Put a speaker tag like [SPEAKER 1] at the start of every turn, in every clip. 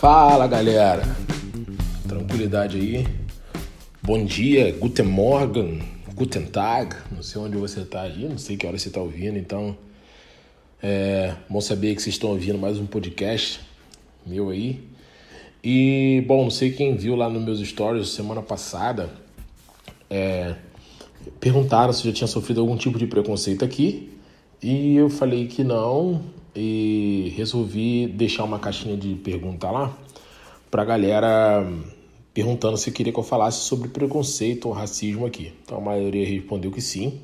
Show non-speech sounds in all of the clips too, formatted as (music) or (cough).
[SPEAKER 1] Fala galera, tranquilidade aí. Bom dia, Guten Morgen, Guten Tag. Não sei onde você está aí, não sei que hora você está ouvindo, então é bom saber que vocês estão ouvindo mais um podcast meu aí. E bom, não sei quem viu lá nos meus stories semana passada, é, perguntaram se eu já tinha sofrido algum tipo de preconceito aqui e eu falei que não, e resolvi deixar uma caixinha de pergunta lá pra galera perguntando se queria que eu falasse sobre preconceito ou racismo aqui. Então a maioria respondeu que sim.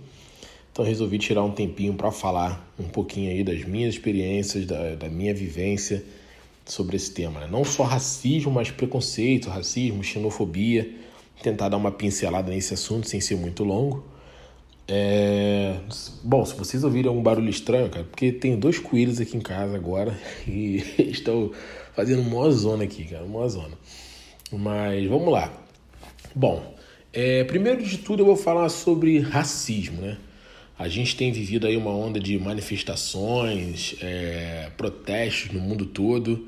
[SPEAKER 1] Então resolvi tirar um tempinho para falar um pouquinho aí das minhas experiências, da, da minha vivência sobre esse tema. Né? Não só racismo, mas preconceito, racismo, xenofobia. Tentar dar uma pincelada nesse assunto sem ser muito longo. É... Bom, se vocês ouvirem algum barulho estranho, cara, porque tem dois coelhos aqui em casa agora (laughs) e estão fazendo uma zona aqui, cara, uma zona. Mas vamos lá. Bom, é, primeiro de tudo eu vou falar sobre racismo, né? A gente tem vivido aí uma onda de manifestações, é, protestos no mundo todo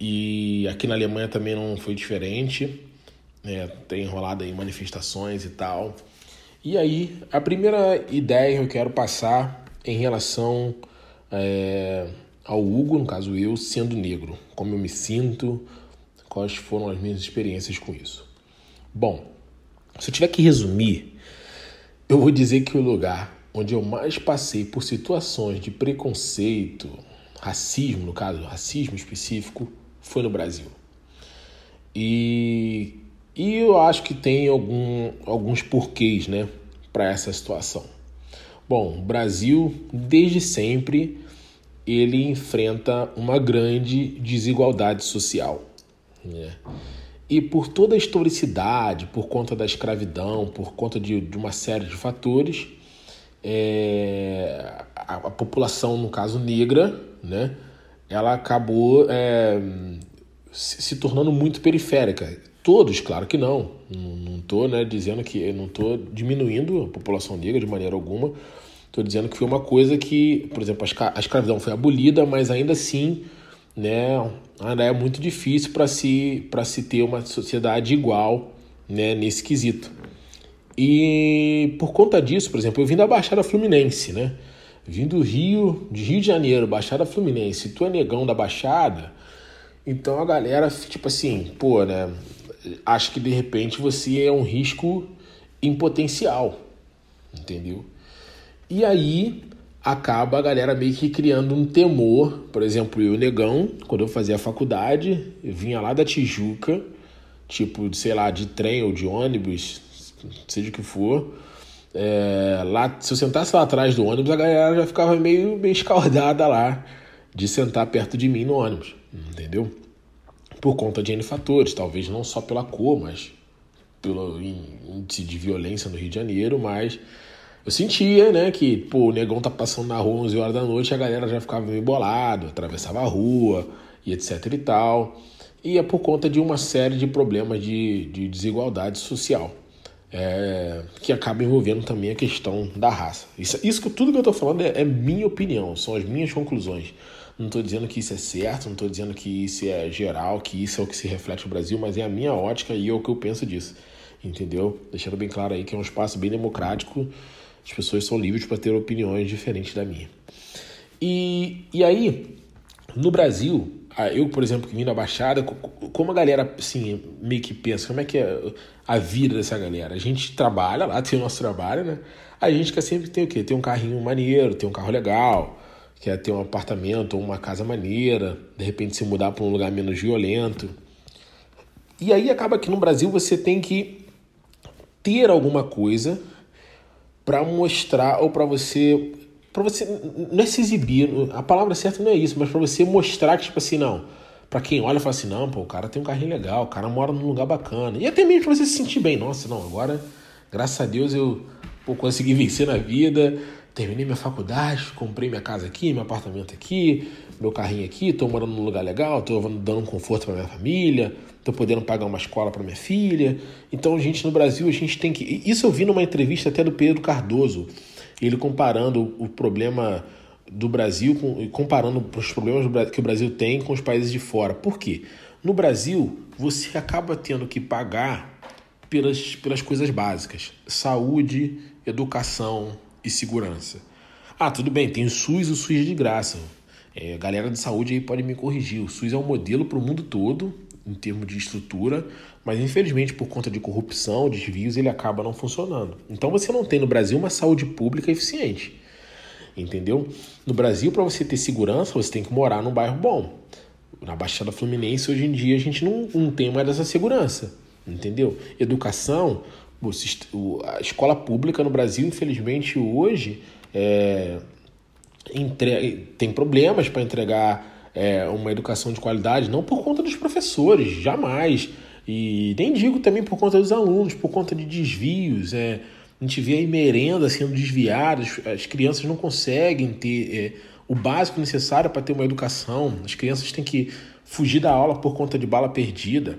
[SPEAKER 1] e aqui na Alemanha também não foi diferente. É, tem rolado aí manifestações e tal. E aí, a primeira ideia que eu quero passar em relação é, ao Hugo, no caso eu, sendo negro, como eu me sinto, quais foram as minhas experiências com isso. Bom, se eu tiver que resumir, eu vou dizer que o lugar onde eu mais passei por situações de preconceito, racismo, no caso, racismo específico, foi no Brasil. E e eu acho que tem algum, alguns porquês né, para essa situação. Bom, o Brasil, desde sempre, ele enfrenta uma grande desigualdade social. Né? E por toda a historicidade, por conta da escravidão, por conta de, de uma série de fatores, é, a, a, população, no caso negra, né, ela acabou é, se, se tornando muito periférica Todos, claro que não. Não estou né, dizendo que. Não estou diminuindo a população negra de maneira alguma. Estou dizendo que foi uma coisa que, por exemplo, a escravidão foi abolida, mas ainda assim né, ainda é muito difícil para se, se ter uma sociedade igual né, nesse quesito. E por conta disso, por exemplo, eu vim da Baixada Fluminense, né? Vim do Rio, de Rio de Janeiro, Baixada Fluminense. Tu é negão da Baixada, então a galera, tipo assim, pô, né? Acho que de repente você é um risco em potencial, entendeu? E aí acaba a galera meio que criando um temor. Por exemplo, eu, negão, quando eu fazia a faculdade, eu vinha lá da Tijuca, tipo, sei lá, de trem ou de ônibus, seja o que for. É, lá, se eu sentasse lá atrás do ônibus, a galera já ficava meio, meio escaldada lá de sentar perto de mim no ônibus, entendeu? Por conta de N fatores, talvez não só pela cor, mas pelo índice de violência no Rio de Janeiro, mas eu sentia, né, que pô, o negão tá passando na rua 11 horas da noite, a galera já ficava meio bolado, atravessava a rua e etc e tal. E é por conta de uma série de problemas de, de desigualdade social. É, que acaba envolvendo também a questão da raça. Isso, isso que tudo que eu estou falando é, é minha opinião, são as minhas conclusões. Não estou dizendo que isso é certo, não estou dizendo que isso é geral, que isso é o que se reflete no Brasil, mas é a minha ótica e é o que eu penso disso. Entendeu? Deixando bem claro aí que é um espaço bem democrático, as pessoas são livres para ter opiniões diferentes da minha. E, e aí, no Brasil, eu, por exemplo, que vim da Baixada, como a galera assim, meio que pensa, como é que é a vida dessa galera? A gente trabalha lá, tem o nosso trabalho, né? A gente quer sempre ter o quê? Ter um carrinho maneiro, ter um carro legal, quer ter um apartamento ou uma casa maneira, de repente se mudar para um lugar menos violento. E aí acaba que no Brasil você tem que ter alguma coisa para mostrar ou para você para você não é se exibir, a palavra certa não é isso, mas para você mostrar que tipo assim, não, para quem olha fala assim, não, pô, o cara tem um carrinho legal, o cara mora num lugar bacana. E até mesmo para você se sentir bem, nossa, não, agora graças a Deus eu pô, consegui vencer na vida, terminei minha faculdade, comprei minha casa aqui, meu apartamento aqui, meu carrinho aqui, estou morando num lugar legal, estou dando um conforto para minha família, estou podendo pagar uma escola para minha filha. Então, gente, no Brasil a gente tem que. Isso eu vi numa entrevista até do Pedro Cardoso, ele comparando o problema do Brasil, comparando os problemas que o Brasil tem com os países de fora. Por quê? No Brasil, você acaba tendo que pagar pelas, pelas coisas básicas: saúde, educação e segurança. Ah, tudo bem, tem o SUS e o SUS de graça. É, galera de saúde aí pode me corrigir. O SUS é um modelo para o mundo todo, em termos de estrutura, mas infelizmente por conta de corrupção, desvios, ele acaba não funcionando. Então você não tem no Brasil uma saúde pública eficiente. Entendeu? No Brasil, para você ter segurança, você tem que morar num bairro bom. Na Baixada Fluminense, hoje em dia, a gente não, não tem mais essa segurança. Entendeu? Educação, a escola pública no Brasil, infelizmente, hoje é, entre, tem problemas para entregar é, uma educação de qualidade, não por conta dos professores, jamais. E nem digo também por conta dos alunos, por conta de desvios. É, a gente vê aí merenda sendo desviada, as crianças não conseguem ter é, o básico necessário para ter uma educação, as crianças têm que fugir da aula por conta de bala perdida,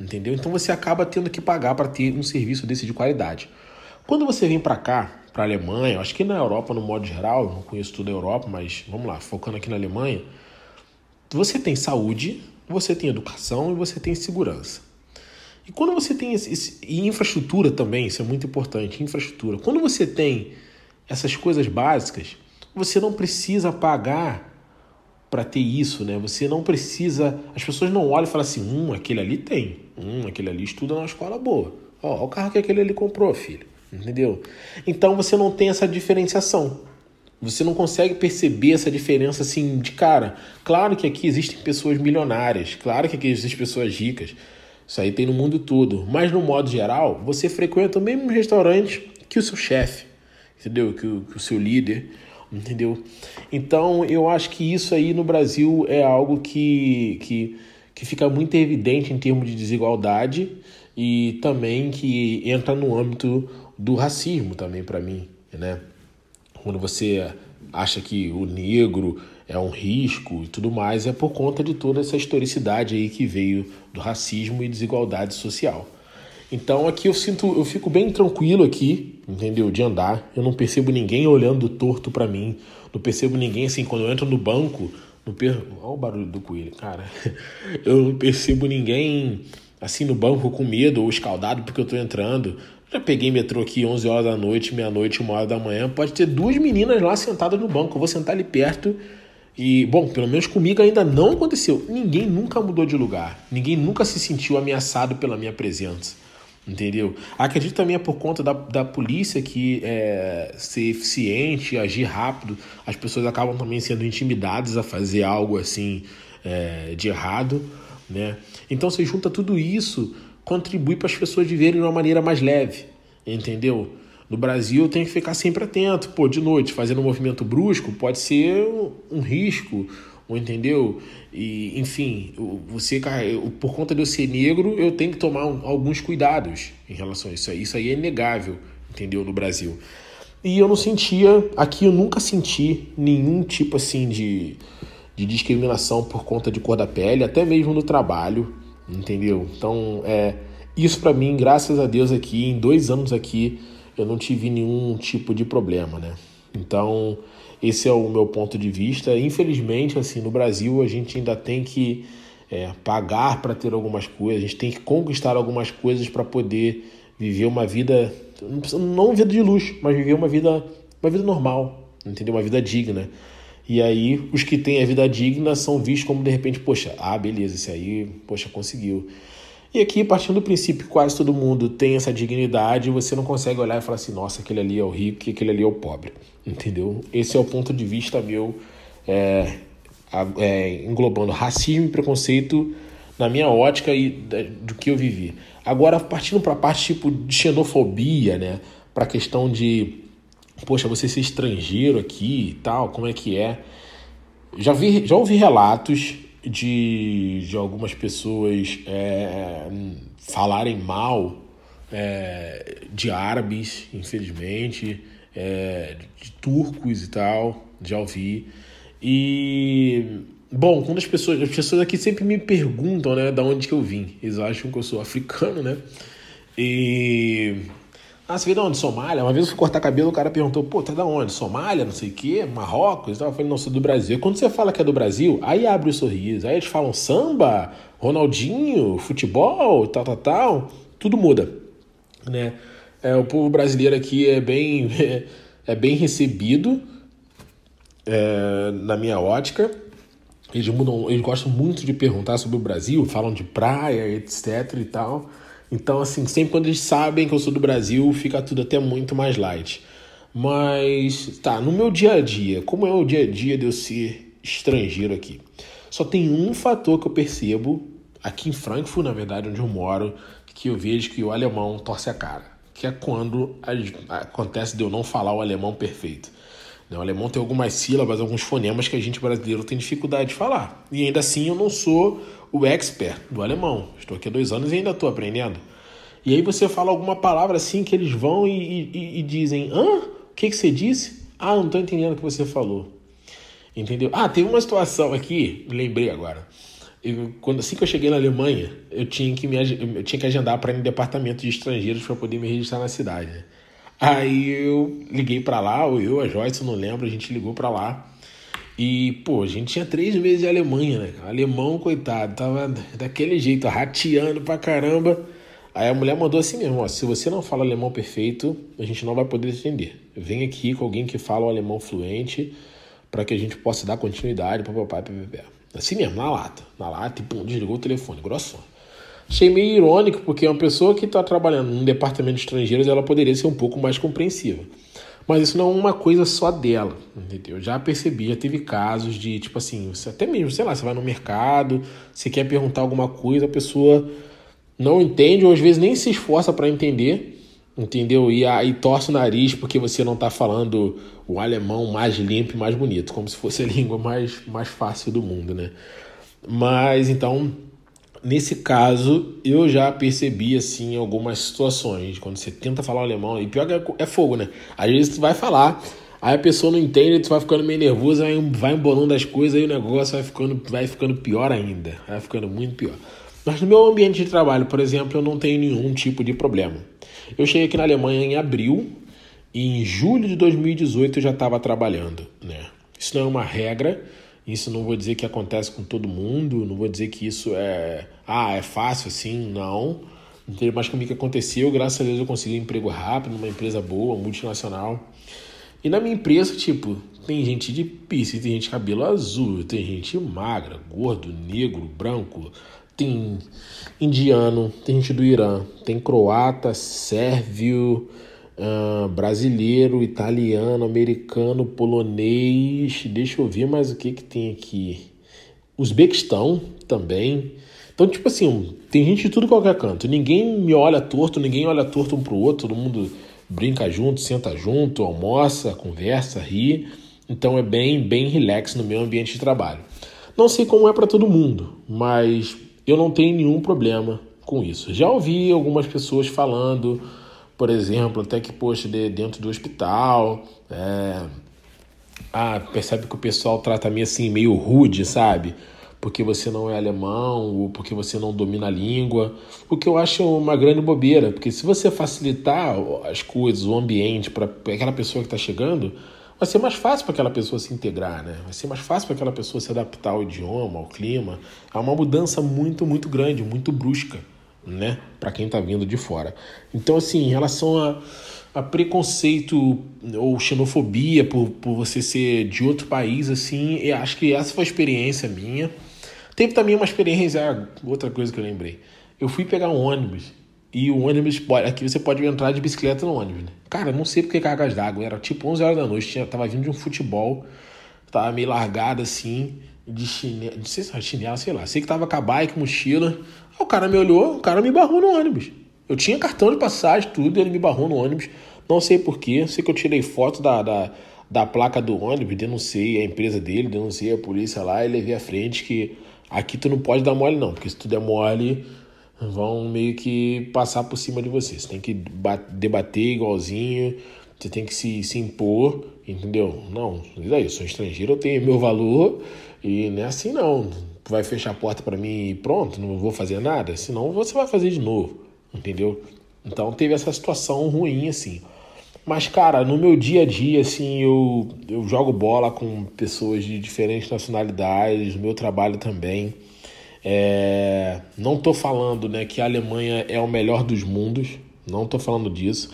[SPEAKER 1] entendeu? Então você acaba tendo que pagar para ter um serviço desse de qualidade. Quando você vem para cá, para a Alemanha, acho que na Europa no modo geral, não conheço toda a Europa, mas vamos lá, focando aqui na Alemanha, você tem saúde, você tem educação e você tem segurança. E quando você tem esse, esse, e infraestrutura também, isso é muito importante, infraestrutura. Quando você tem essas coisas básicas, você não precisa pagar para ter isso, né? Você não precisa. As pessoas não olham e falam assim: hum, aquele ali tem, hum, aquele ali estuda numa escola boa. Ó, o carro que aquele ali comprou, filho. Entendeu? Então você não tem essa diferenciação. Você não consegue perceber essa diferença assim de cara. Claro que aqui existem pessoas milionárias, claro que aqui existem pessoas ricas. Isso aí tem no mundo todo. Mas no modo geral, você frequenta o mesmo restaurante que o seu chefe, entendeu? Que o, que o seu líder, entendeu? Então eu acho que isso aí no Brasil é algo que, que, que fica muito evidente em termos de desigualdade e também que entra no âmbito do racismo também para mim, né? Quando você acha que o negro é um risco e tudo mais, é por conta de toda essa historicidade aí que veio do racismo e desigualdade social. Então aqui eu sinto, eu fico bem tranquilo aqui, entendeu? De andar. Eu não percebo ninguém olhando torto para mim. Não percebo ninguém assim quando eu entro no banco, no per... olha o barulho do coelho, cara. (laughs) Eu não percebo ninguém assim no banco com medo ou escaldado porque eu tô entrando. Já peguei metrô aqui 11 horas da noite, meia-noite, uma hora da manhã. Pode ter duas meninas lá sentadas no banco. Eu vou sentar ali perto. E, bom, pelo menos comigo ainda não aconteceu. Ninguém nunca mudou de lugar. Ninguém nunca se sentiu ameaçado pela minha presença. Entendeu? Acredito também é por conta da, da polícia que é, ser eficiente, agir rápido. As pessoas acabam também sendo intimidadas a fazer algo assim é, de errado. Né? Então você junta tudo isso contribui para as pessoas viverem de uma maneira mais leve, entendeu? No Brasil tenho que ficar sempre atento. Pô, de noite, fazendo um movimento brusco pode ser um risco, entendeu? E, enfim, você por conta de eu ser negro, eu tenho que tomar alguns cuidados em relação a isso aí. Isso aí é inegável, entendeu? No Brasil. E eu não sentia, aqui eu nunca senti nenhum tipo assim de, de discriminação por conta de cor da pele, até mesmo no trabalho entendeu? Então, é, isso para mim, graças a Deus aqui, em dois anos aqui, eu não tive nenhum tipo de problema, né? Então, esse é o meu ponto de vista. Infelizmente, assim, no Brasil a gente ainda tem que é, pagar para ter algumas coisas, a gente tem que conquistar algumas coisas para poder viver uma vida, não uma vida de luxo, mas viver uma vida, uma vida normal, entendeu? Uma vida digna. E aí, os que têm a vida digna são vistos como de repente, poxa, ah, beleza, esse aí, poxa, conseguiu. E aqui, partindo do princípio que quase todo mundo tem essa dignidade, você não consegue olhar e falar assim, nossa, aquele ali é o rico e aquele ali é o pobre. (laughs) Entendeu? Esse é o ponto de vista meu, é, é, englobando racismo e preconceito na minha ótica e do que eu vivi. Agora, partindo para a parte tipo de xenofobia, né? Para a questão de poxa, você ser estrangeiro aqui e tal, como é que é? Já, vi, já ouvi relatos de, de algumas pessoas é, falarem mal é, de árabes, infelizmente, é, de turcos e tal, já ouvi. E bom, quando as pessoas, as pessoas aqui sempre me perguntam, né, da onde que eu vim. Eles acham que eu sou africano, né? E Ah, você veio de onde? Somália? Uma vez eu fui cortar cabelo, o cara perguntou, pô, tá da onde? Somália, não sei o quê, Marrocos? Eu falei, não, sou do Brasil. E quando você fala que é do Brasil, aí abre o sorriso. Aí eles falam samba, Ronaldinho, futebol, tal, tal, tal. Tudo muda, né? É, o povo brasileiro aqui é bem, (laughs) é, bem recebido, é, na minha ótica. Eles, mudam, eles gostam muito de perguntar sobre o Brasil, falam de praia, etc e tal. Então, assim, sempre quando eles sabem que eu sou do Brasil, fica tudo até muito mais light. Mas, tá, no meu dia a dia, como é o dia a dia de eu ser estrangeiro aqui? Só tem um fator que eu percebo, aqui em Frankfurt, na verdade, onde eu moro, que eu vejo que o alemão torce a cara. Que é quando acontece de eu não falar o alemão perfeito. Né, o alemão tem algumas sílabas, alguns fonemas que a gente brasileiro tem dificuldade de falar. E ainda assim eu não sou o expert do alemão. Estou aqui há dois anos e ainda estou aprendendo. E aí você fala alguma palavra assim que eles vão e, e, e dizem: Hã? O que, que você disse? Ah, não estou entendendo o que você falou. Entendeu? Ah, tem uma situação aqui, lembrei agora. Eu, quando, assim que eu cheguei na Alemanha, eu tinha que, me, eu tinha que agendar para ir no departamento de estrangeiros para poder me registrar na cidade. Né? Aí eu liguei para lá, ou eu, a Joyce, não lembro, a gente ligou para lá. E, pô, a gente tinha três meses de Alemanha, né? Alemão, coitado, tava daquele jeito, rateando pra caramba. Aí a mulher mandou assim mesmo, ó, se você não fala alemão perfeito, a gente não vai poder atender. Vem aqui com alguém que fala o alemão fluente para que a gente possa dar continuidade, papapá, papapá. Assim mesmo, na lata. Na lata e pum, desligou o telefone, grossão. Achei meio irônico, porque uma pessoa que está trabalhando num departamento de estrangeiros, ela poderia ser um pouco mais compreensiva. Mas isso não é uma coisa só dela, entendeu? Eu já percebi, já teve casos de, tipo assim, até mesmo, sei lá, você vai no mercado, você quer perguntar alguma coisa, a pessoa não entende ou às vezes nem se esforça para entender, entendeu? E aí torce o nariz porque você não está falando o alemão mais limpo e mais bonito, como se fosse a (laughs) língua mais, mais fácil do mundo, né? Mas então Nesse caso, eu já percebi assim algumas situações quando você tenta falar alemão, e pior que é, é fogo, né? Às vezes tu vai falar, aí a pessoa não entende, tu vai ficando meio nervoso, aí vai embolando as coisas, aí o negócio vai ficando, vai ficando pior ainda, vai ficando muito pior. Mas no meu ambiente de trabalho, por exemplo, eu não tenho nenhum tipo de problema. Eu cheguei aqui na Alemanha em abril e em julho de 2018 eu já estava trabalhando, né? Isso não é uma regra, isso não vou dizer que acontece com todo mundo, não vou dizer que isso é, ah, é fácil assim, não. Mas comigo que aconteceu, graças a Deus eu consegui um emprego rápido numa empresa boa, multinacional. E na minha empresa, tipo, tem gente de pisse, tem gente de cabelo azul, tem gente magra, gordo, negro, branco, tem indiano, tem gente do Irã, tem croata, sérvio, uh, brasileiro, italiano, americano, polonês. Deixa eu ver mais o que, que tem aqui. Uzbequistão também. Então, tipo assim, tem gente de tudo qualquer canto. Ninguém me olha torto, ninguém olha torto um pro outro, todo mundo brinca junto, senta junto, almoça, conversa, ri. Então é bem, bem relax no meu ambiente de trabalho. Não sei como é para todo mundo, mas eu não tenho nenhum problema com isso. Já ouvi algumas pessoas falando por exemplo, até que, de, dentro do hospital, é, ah, percebe que o pessoal trata meio assim, meio rude, sabe? Porque você não é alemão ou porque você não domina a língua, o que eu acho uma grande bobeira, porque se você facilitar as coisas, o ambiente para aquela pessoa que está chegando, vai ser mais fácil para aquela pessoa se integrar, né? Vai ser mais fácil para aquela pessoa se adaptar ao idioma, ao clima. É uma mudança muito, muito grande, muito brusca né? Para quem está vindo de fora. Então, assim, em relação a, a preconceito ou xenofobia por, por você ser de outro país, assim, eu acho que essa foi a experiência minha. Teve também uma experiência, outra coisa que eu lembrei. Eu fui pegar um ônibus e o ônibus aqui você pode entrar de bicicleta no ônibus. Né? Cara, não sei porque cargas d'água, era tipo 11 horas da noite, tinha, tava vindo de um futebol, tava meio largado assim, de chinelo, não sei se era chinelo, sei lá. Sei que tava com a bike, mochila. O cara me olhou, o cara me barrou no ônibus. Eu tinha cartão de passagem, tudo, ele me barrou no ônibus. Não sei porquê, sei que eu tirei foto da, da, da placa do ônibus, denunciei a empresa dele, denunciei a polícia lá e levei à frente que aqui tu não pode dar mole não, porque se tu der mole vão meio que passar por cima de você. Você tem que debater igualzinho, você tem que se, se impor, entendeu? Não, daí, eu sou estrangeiro, eu tenho meu valor e não é assim não vai fechar a porta para mim e pronto, não vou fazer nada, senão você vai fazer de novo, entendeu? Então teve essa situação ruim, assim. Mas, cara, no meu dia a dia, assim, eu, eu jogo bola com pessoas de diferentes nacionalidades, meu trabalho também. É, não tô falando né, que a Alemanha é o melhor dos mundos, não tô falando disso,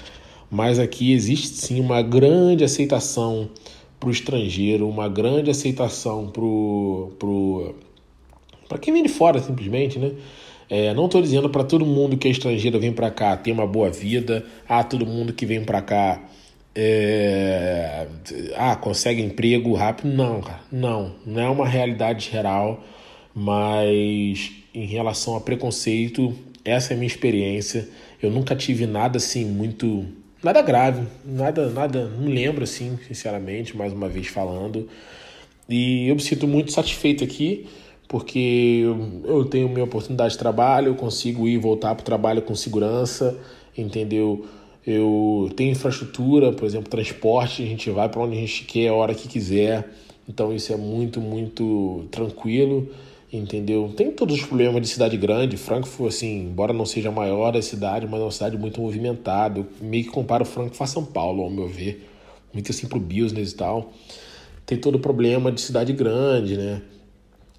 [SPEAKER 1] mas aqui existe sim uma grande aceitação para o estrangeiro, uma grande aceitação para pro, pro, quem vem de fora, simplesmente, né? É, não estou dizendo para todo mundo que é estrangeiro vem para cá ter uma boa vida, ah, todo mundo que vem para cá é, ah, consegue emprego rápido. Não, cara, não, não é uma realidade geral, mas em relação a preconceito, essa é a minha experiência. Eu nunca tive nada assim muito. Nada grave, nada, nada, não lembro assim, sinceramente, mais uma vez falando. E eu me sinto muito satisfeito aqui porque eu tenho minha oportunidade de trabalho, eu consigo ir e voltar para o trabalho com segurança, entendeu? Eu tenho infraestrutura, por exemplo, transporte, a gente vai para onde a gente quer, a hora que quiser. Então isso é muito, muito tranquilo, entendeu? Tem todos os problemas de cidade grande. Frankfurt, assim, embora não seja a maior da cidade, mas é uma cidade muito movimentada. Eu meio que comparo Frankfurt a São Paulo, ao meu ver. Muito assim pro business e tal. Tem todo o problema de cidade grande, né?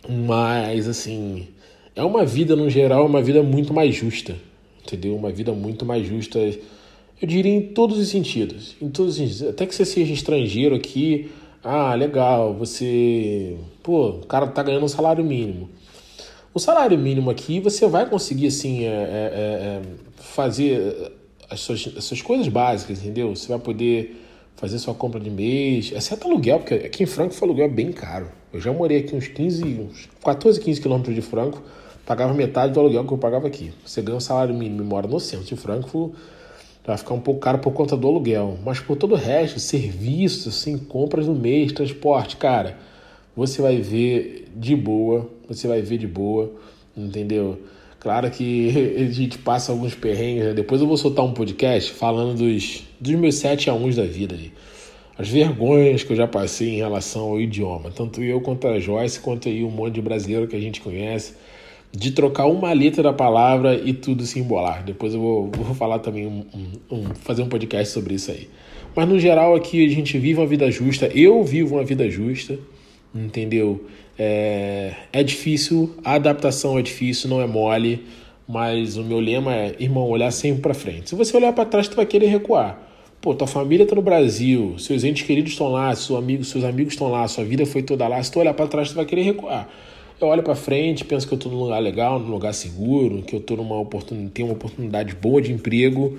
[SPEAKER 1] Mas, assim, é uma vida, no geral, uma vida muito mais justa, entendeu? Uma vida muito mais justa, eu diria em todos os sentidos. Em todos os sentidos. Até que você seja estrangeiro aqui, ah, legal, você. Pô, o cara tá ganhando um salário mínimo. O salário mínimo aqui você vai conseguir, assim, é, é, é, é fazer as suas, as suas coisas básicas, entendeu? Você vai poder fazer sua compra de mês, exceto aluguel, porque aqui em Frankfurt o aluguel é bem caro. Eu já morei aqui uns 15, uns 14, 15 quilômetros de Frankfurt, pagava metade do aluguel que eu pagava aqui. Você ganha um salário mínimo e mora no centro de Frankfurt, vai ficar um pouco caro por conta do aluguel. Mas por todo o resto, serviços, assim, compras no mês, transporte, cara, você vai ver de boa, você vai ver de boa, entendeu? Claro que (laughs) a gente passa alguns perrengues, né? depois eu vou soltar um podcast falando dos, dos meus 7 a 1 da vida as vergonhas que eu já passei em relação ao idioma, tanto eu quanto a Joyce, quanto aí um monte de brasileiro que a gente conhece, de trocar uma letra da palavra e tudo se embolar. Depois eu vou, vou falar também, um, um, um, fazer um podcast sobre isso aí. Mas no geral aqui a gente vive uma vida justa, eu vivo uma vida justa, entendeu? É, é difícil, a adaptação é difícil, não é mole, mas o meu lema é, irmão, olhar sempre para frente. Se você olhar para trás, tu vai querer recuar. Pô, tua família está no Brasil, seus entes queridos estão lá, seus amigos, seus amigos estão lá, sua vida foi toda lá. Se tu olhar para trás, tu vai querer recuar. Eu olho para frente, penso que eu estou num lugar legal, num lugar seguro, que eu estou numa oportunidade, tenho uma oportunidade boa de emprego,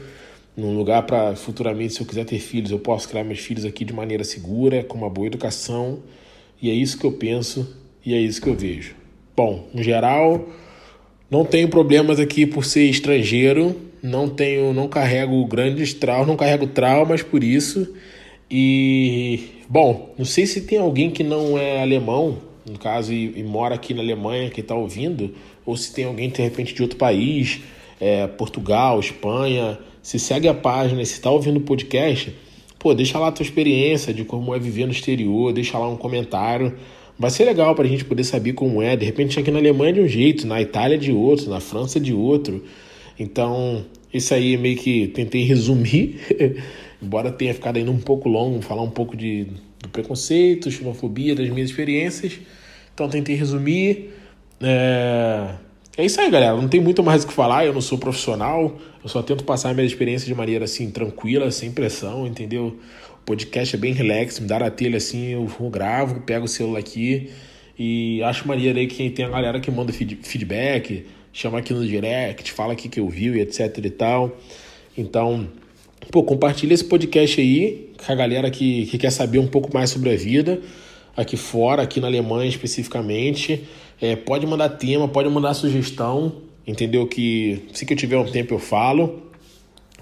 [SPEAKER 1] num lugar para futuramente, se eu quiser ter filhos, eu posso criar meus filhos aqui de maneira segura, com uma boa educação. E é isso que eu penso e é isso que eu vejo. Bom, no geral, não tenho problemas aqui por ser estrangeiro, não tenho, não carrego grandes traumas, não carrego traumas por isso. E bom, não sei se tem alguém que não é alemão, no caso, e, e mora aqui na Alemanha que está ouvindo, ou se tem alguém de repente de outro país, é, Portugal, Espanha, se segue a página, se está ouvindo o podcast, pô, deixa lá a tua experiência de como é viver no exterior, deixa lá um comentário. Vai ser legal para a gente poder saber como é. De repente, aqui na Alemanha é de um jeito, na Itália é de outro, na França é de outro. Então, isso aí meio que tentei resumir, (laughs) embora tenha ficado ainda um pouco longo, falar um pouco de, do preconceito, xenofobia, das minhas experiências. Então, tentei resumir. É... é isso aí, galera. Não tem muito mais o que falar. Eu não sou profissional. Eu só tento passar a minha experiência de maneira assim, tranquila, sem pressão, entendeu? O podcast é bem relax, me dá a telha assim, eu gravo, pego o celular aqui e acho maneiro aí que tem a galera que manda feedback chama aqui no direct, fala aqui que eu vi e etc e tal. Então, pô, compartilha esse podcast aí com a galera que, que quer saber um pouco mais sobre a vida aqui fora, aqui na Alemanha especificamente. É, pode mandar tema, pode mandar sugestão, entendeu? Que se que eu tiver um tempo eu falo.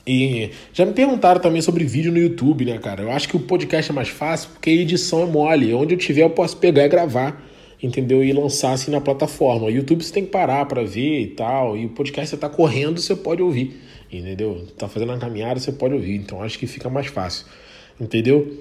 [SPEAKER 1] E já me perguntaram também sobre vídeo no YouTube, né, cara? Eu acho que o podcast é mais fácil porque a edição é mole. Onde eu tiver eu posso pegar e gravar entendeu? E lançar assim na plataforma. O YouTube você tem que parar para ver e tal. E o podcast você tá correndo, você pode ouvir, entendeu? Tá fazendo uma caminhada, você pode ouvir. Então acho que fica mais fácil, entendeu?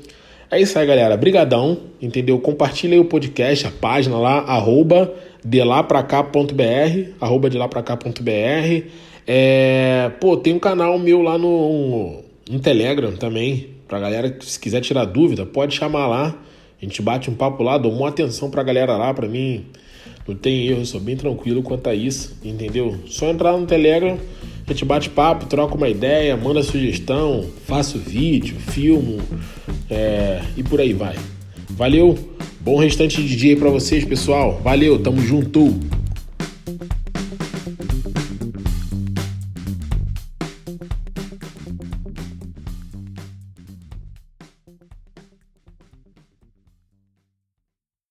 [SPEAKER 1] É isso aí, galera. Brigadão, entendeu? Compartilha aí o podcast, a página lá, arroba de lá pra cá.br, arroba de lá pra cá.br. É, pô, tem um canal meu lá no, no Telegram também, pra galera que se quiser tirar dúvida, pode chamar lá. A gente bate um papo lá, dou uma atenção pra galera lá, pra mim não tem erro, sou bem tranquilo quanto a isso, entendeu? Só entrar no Telegram, a gente bate papo, troca uma ideia, manda sugestão, faço vídeo, filmo é, e por aí vai. Valeu, bom restante de dia pra vocês, pessoal. Valeu, tamo junto!